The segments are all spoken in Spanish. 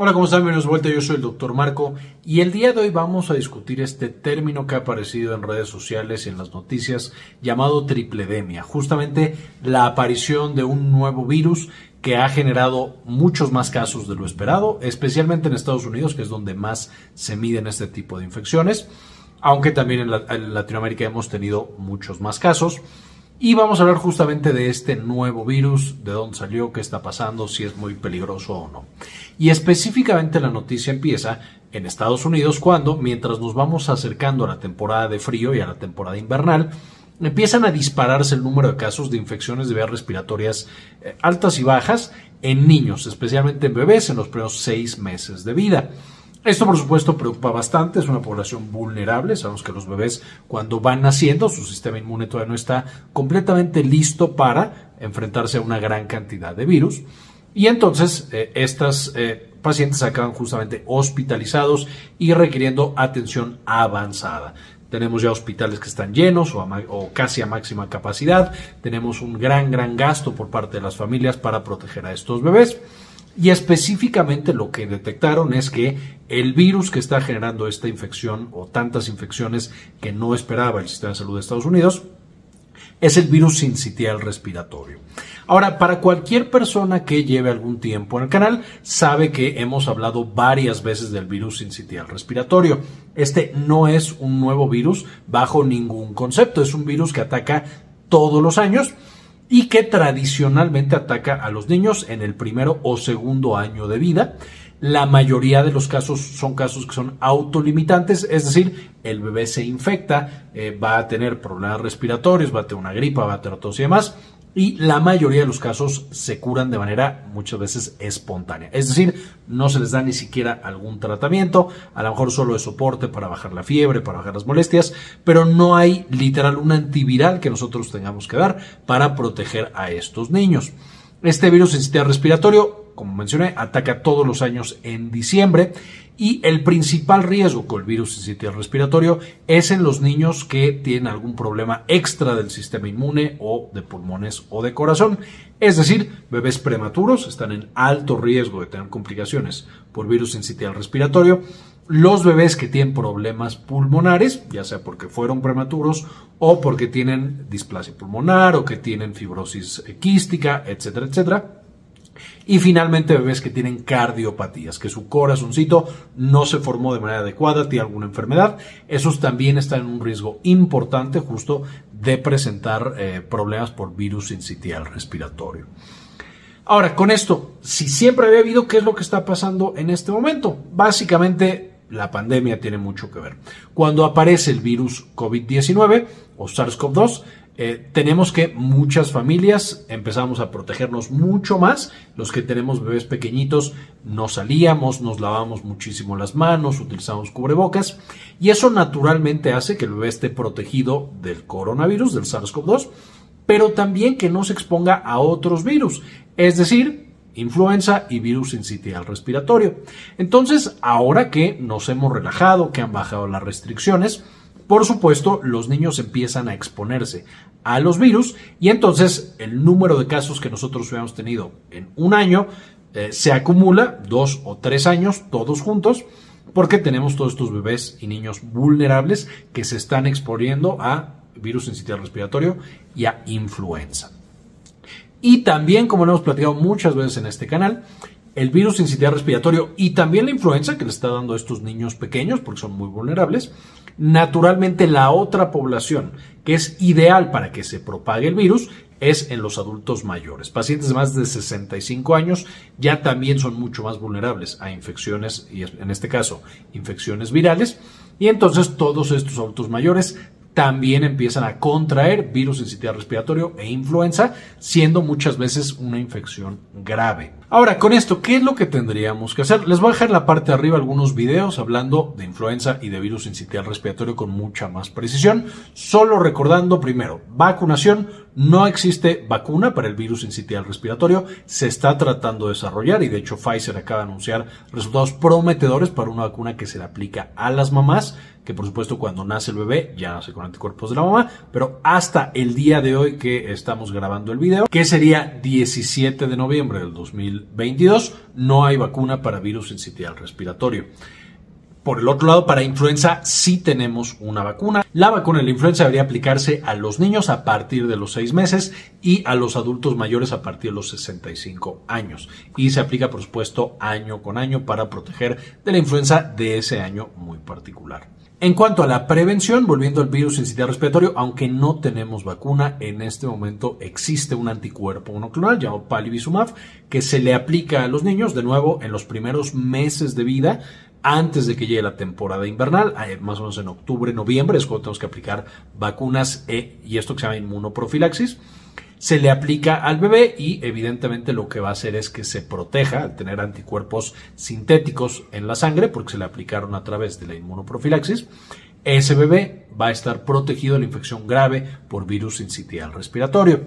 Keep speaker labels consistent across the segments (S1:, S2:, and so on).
S1: Hola, ¿cómo están? Bienvenidos de vuelta. Yo soy el doctor Marco y el día de hoy vamos a discutir este término que ha aparecido en redes sociales y en las noticias llamado tripledemia. Justamente la aparición de un nuevo virus que ha generado muchos más casos de lo esperado, especialmente en Estados Unidos, que es donde más se miden este tipo de infecciones, aunque también en, en Latinoamérica hemos tenido muchos más casos. Y vamos a hablar justamente de este nuevo virus, de dónde salió, qué está pasando, si es muy peligroso o no. Y específicamente la noticia empieza en Estados Unidos cuando, mientras nos vamos acercando a la temporada de frío y a la temporada invernal, empiezan a dispararse el número de casos de infecciones de vías respiratorias eh, altas y bajas en niños, especialmente en bebés en los primeros seis meses de vida. Esto, por supuesto, preocupa bastante. Es una población vulnerable. Sabemos que los bebés, cuando van naciendo, su sistema inmune todavía no está completamente listo para enfrentarse a una gran cantidad de virus. Y entonces, eh, estas eh, pacientes acaban justamente hospitalizados y requiriendo atención avanzada. Tenemos ya hospitales que están llenos o, o, casi a máxima capacidad. Tenemos un gran, gran gasto por parte de las familias para proteger a estos bebés. Y específicamente lo que detectaron es que el virus que está generando esta infección o tantas infecciones que no esperaba el sistema de salud de Estados Unidos es el virus sincitial respiratorio. Ahora, para cualquier persona que lleve algún tiempo en el canal, sabe que hemos hablado varias veces del virus sincitial respiratorio. Este no es un nuevo virus bajo ningún concepto, es un virus que ataca todos los años y que tradicionalmente ataca a los niños en el primero o segundo año de vida. La mayoría de los casos son casos que son autolimitantes, es decir, el bebé se infecta, eh, va a tener problemas respiratorios, va a tener una gripa, va a tener tos y demás, y la mayoría de los casos se curan de manera muchas veces espontánea. Es decir, no se les da ni siquiera algún tratamiento, a lo mejor solo de soporte para bajar la fiebre, para bajar las molestias, pero no hay literal un antiviral que nosotros tengamos que dar para proteger a estos niños. Este virus sistema respiratorio, como mencioné, ataca todos los años en diciembre y el principal riesgo con el virus sistema respiratorio es en los niños que tienen algún problema extra del sistema inmune o de pulmones o de corazón. Es decir, bebés prematuros están en alto riesgo de tener complicaciones por virus sincitial respiratorio. Los bebés que tienen problemas pulmonares, ya sea porque fueron prematuros o porque tienen displasia pulmonar o que tienen fibrosis quística, etcétera, etcétera. Y finalmente bebés que tienen cardiopatías, que su corazoncito no se formó de manera adecuada, tiene alguna enfermedad. Esos también están en un riesgo importante justo de presentar eh, problemas por virus sincitial respiratorio. Ahora, con esto, si siempre había habido, ¿qué es lo que está pasando en este momento? Básicamente la pandemia tiene mucho que ver. Cuando aparece el virus COVID-19 o SARS-CoV-2, eh, tenemos que muchas familias empezamos a protegernos mucho más. Los que tenemos bebés pequeñitos no salíamos, nos lavamos muchísimo las manos, utilizamos cubrebocas y eso naturalmente hace que el bebé esté protegido del coronavirus, del SARS-CoV-2, pero también que no se exponga a otros virus, es decir, influenza y virus sincitial respiratorio. Entonces, ahora que nos hemos relajado, que han bajado las restricciones, por supuesto, los niños empiezan a exponerse a los virus y entonces el número de casos que nosotros hubiéramos tenido en un año eh, se acumula dos o tres años todos juntos porque tenemos todos estos bebés y niños vulnerables que se están exponiendo a virus sincitial respiratorio y a influenza. Y también, como lo hemos platicado muchas veces en este canal, el virus sincitial respiratorio y también la influenza que le está dando a estos niños pequeños, porque son muy vulnerables, naturalmente la otra población que es ideal para que se propague el virus es en los adultos mayores. Pacientes de más de 65 años ya también son mucho más vulnerables a infecciones, y en este caso infecciones virales, y entonces todos estos adultos mayores también empiezan a contraer virus sincitial respiratorio e influenza, siendo muchas veces una infección grave. Ahora, con esto, ¿qué es lo que tendríamos que hacer? Les voy a dejar en la parte de arriba algunos videos hablando de influenza y de virus sincitial respiratorio con mucha más precisión, solo recordando primero, vacunación, No existe vacuna para el virus incitial respiratorio, se está tratando de desarrollar y de hecho Pfizer acaba de anunciar resultados prometedores para una vacuna que se le aplica a las mamás, que por supuesto cuando nace el bebé ya nace con anticuerpos de la mamá, pero hasta el día de hoy que estamos grabando el video, que sería 17 de noviembre del 2022, no hay vacuna para virus incitial respiratorio. Por el otro lado, para influenza sí tenemos una vacuna. La vacuna de la influenza debería aplicarse a los niños a partir de los 6 meses y a los adultos mayores a partir de los 65 años. Y se aplica, por supuesto, año con año para proteger de la influenza de ese año muy particular. En cuanto a la prevención, volviendo al virus incitial respiratorio, aunque no tenemos vacuna, en este momento existe un anticuerpo monoclonal llamado palivizumab que se le aplica a los niños, de nuevo, en los primeros meses de vida antes de que llegue la temporada invernal, más o menos en octubre, noviembre, es cuando tenemos que aplicar vacunas e, y esto que se llama inmunoprofilaxis. Se le aplica al bebé y evidentemente lo que va a hacer es que se proteja al tener anticuerpos sintéticos en la sangre, porque se le aplicaron a través de la inmunoprofilaxis. Ese bebé va a estar protegido de la infección grave por virus incitial respiratorio.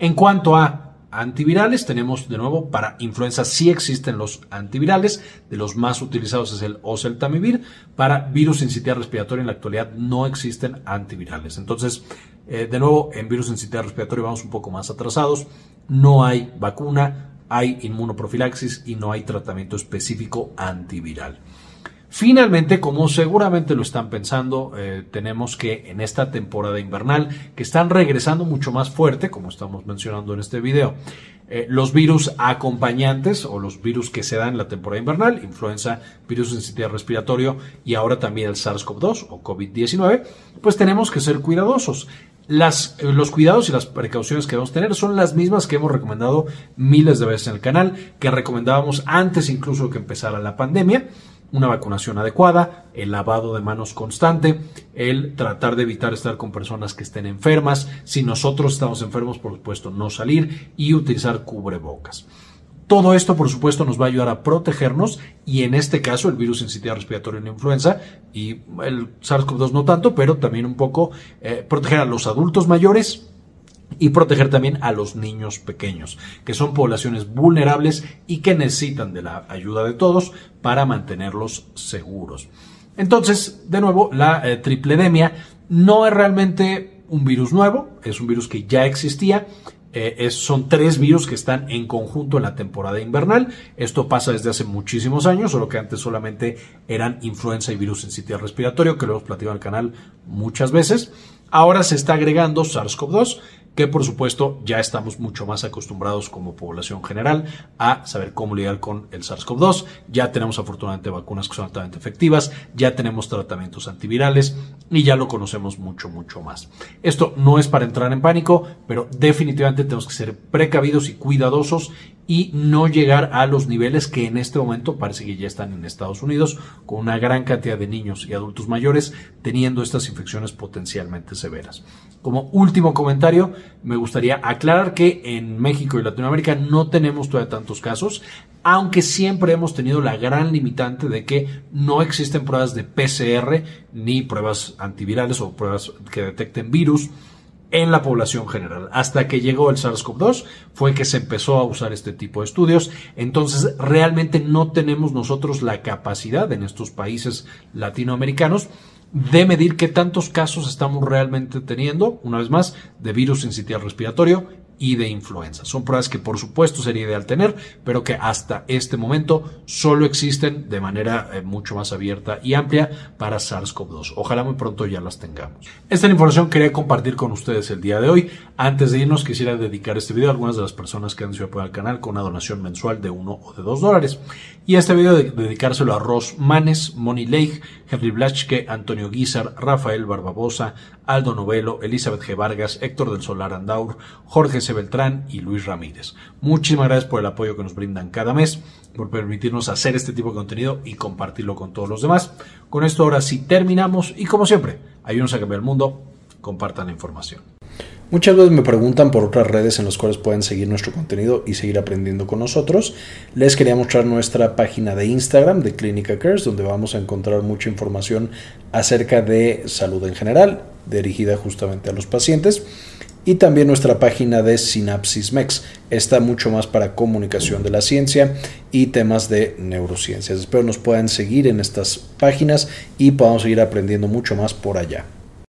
S1: En cuanto a antivirales. Tenemos de nuevo para influenza sí existen los antivirales. De los más utilizados es el oseltamivir. Para virus incitial respiratorio en la actualidad no existen antivirales. Entonces, eh, de nuevo, en virus incitial respiratorio vamos un poco más atrasados. No hay vacuna, hay inmunoprofilaxis y no hay tratamiento específico antiviral. Finalmente, como seguramente lo están pensando, eh, tenemos que en esta temporada invernal, que están regresando mucho más fuerte, como estamos mencionando en este video, eh, los virus acompañantes o los virus que se dan en la temporada invernal, influenza, virus sensitividad respiratorio y ahora también el SARS-CoV-2 o COVID-19, pues tenemos que ser cuidadosos. Las, los cuidados y las precauciones que debemos tener son las mismas que hemos recomendado miles de veces en el canal, que recomendábamos antes incluso que empezara la pandemia una vacunación adecuada, el lavado de manos constante, el tratar de evitar estar con personas que estén enfermas, si nosotros estamos enfermos, por supuesto, no salir y utilizar cubrebocas. Todo esto, por supuesto, nos va a ayudar a protegernos y en este caso el virus sentido respiratorio en la influenza y el SARS-CoV-2 no tanto, pero también un poco eh, proteger a los adultos mayores, y proteger también a los niños pequeños, que son poblaciones vulnerables y que necesitan de la ayuda de todos para mantenerlos seguros. Entonces, de nuevo, la eh, tripledemia no es realmente un virus nuevo, es un virus que ya existía. Eh, son tres virus que están en conjunto en la temporada invernal. Esto pasa desde hace muchísimos años, solo que antes solamente eran influenza y virus en sitio respiratorio, que lo hemos platicado el canal muchas veces. Ahora se está agregando SARS-CoV-2, que por supuesto ya estamos mucho más acostumbrados como población general a saber cómo lidiar con el SARS-CoV-2. Ya tenemos afortunadamente vacunas que son altamente efectivas, ya tenemos tratamientos antivirales y ya lo conocemos mucho, mucho más. Esto no es para entrar en pánico, pero definitivamente tenemos que ser precavidos y cuidadosos y no llegar a los niveles que en este momento parece que ya están en Estados Unidos, con una gran cantidad de niños y adultos mayores teniendo estas infecciones potencialmente severas. Como último comentario, me gustaría aclarar que en México y Latinoamérica no tenemos todavía tantos casos, aunque siempre hemos tenido la gran limitante de que no existen pruebas de PCR ni pruebas antivirales o pruebas que detecten virus en la población general. Hasta que llegó el SARS-CoV-2 fue que se empezó a usar este tipo de estudios. Entonces, realmente no tenemos nosotros la capacidad en estos países latinoamericanos de medir qué tantos casos estamos realmente teniendo, una vez más, de virus incitial respiratorio y de influenza. Son pruebas que por supuesto sería ideal tener, pero que hasta este momento solo existen de manera eh, mucho más abierta y amplia para SARS-CoV-2. Ojalá muy pronto ya las tengamos. Esta información quería compartir con ustedes el día de hoy. Antes de irnos quisiera dedicar este video a algunas de las personas que han sido apoyar al canal con una donación mensual de uno o de dos dólares. Y este video de dedicárselo a Ross Manes, Moni Leigh, Henry Blachke, Antonio Guizar, Rafael Barbabosa, Aldo Novelo, Elizabeth G. Vargas, Héctor del Solar Andaur, Jorge Beltrán y Luis Ramírez. Muchísimas gracias por el apoyo que nos brindan cada mes, por permitirnos hacer este tipo de contenido y compartirlo con todos los demás. Con esto ahora sí terminamos y como siempre, ayúdenos a cambiar el mundo, compartan la información.
S2: Muchas veces me preguntan por otras redes en las cuales pueden seguir nuestro contenido y seguir aprendiendo con nosotros. Les quería mostrar nuestra página de Instagram de Clínica Cares, donde vamos a encontrar mucha información acerca de salud en general, dirigida justamente a los pacientes. Y también nuestra página de Synapsis Mex. Está mucho más para comunicación de la ciencia y temas de neurociencias. Espero nos puedan seguir en estas páginas y podamos seguir aprendiendo mucho más por allá.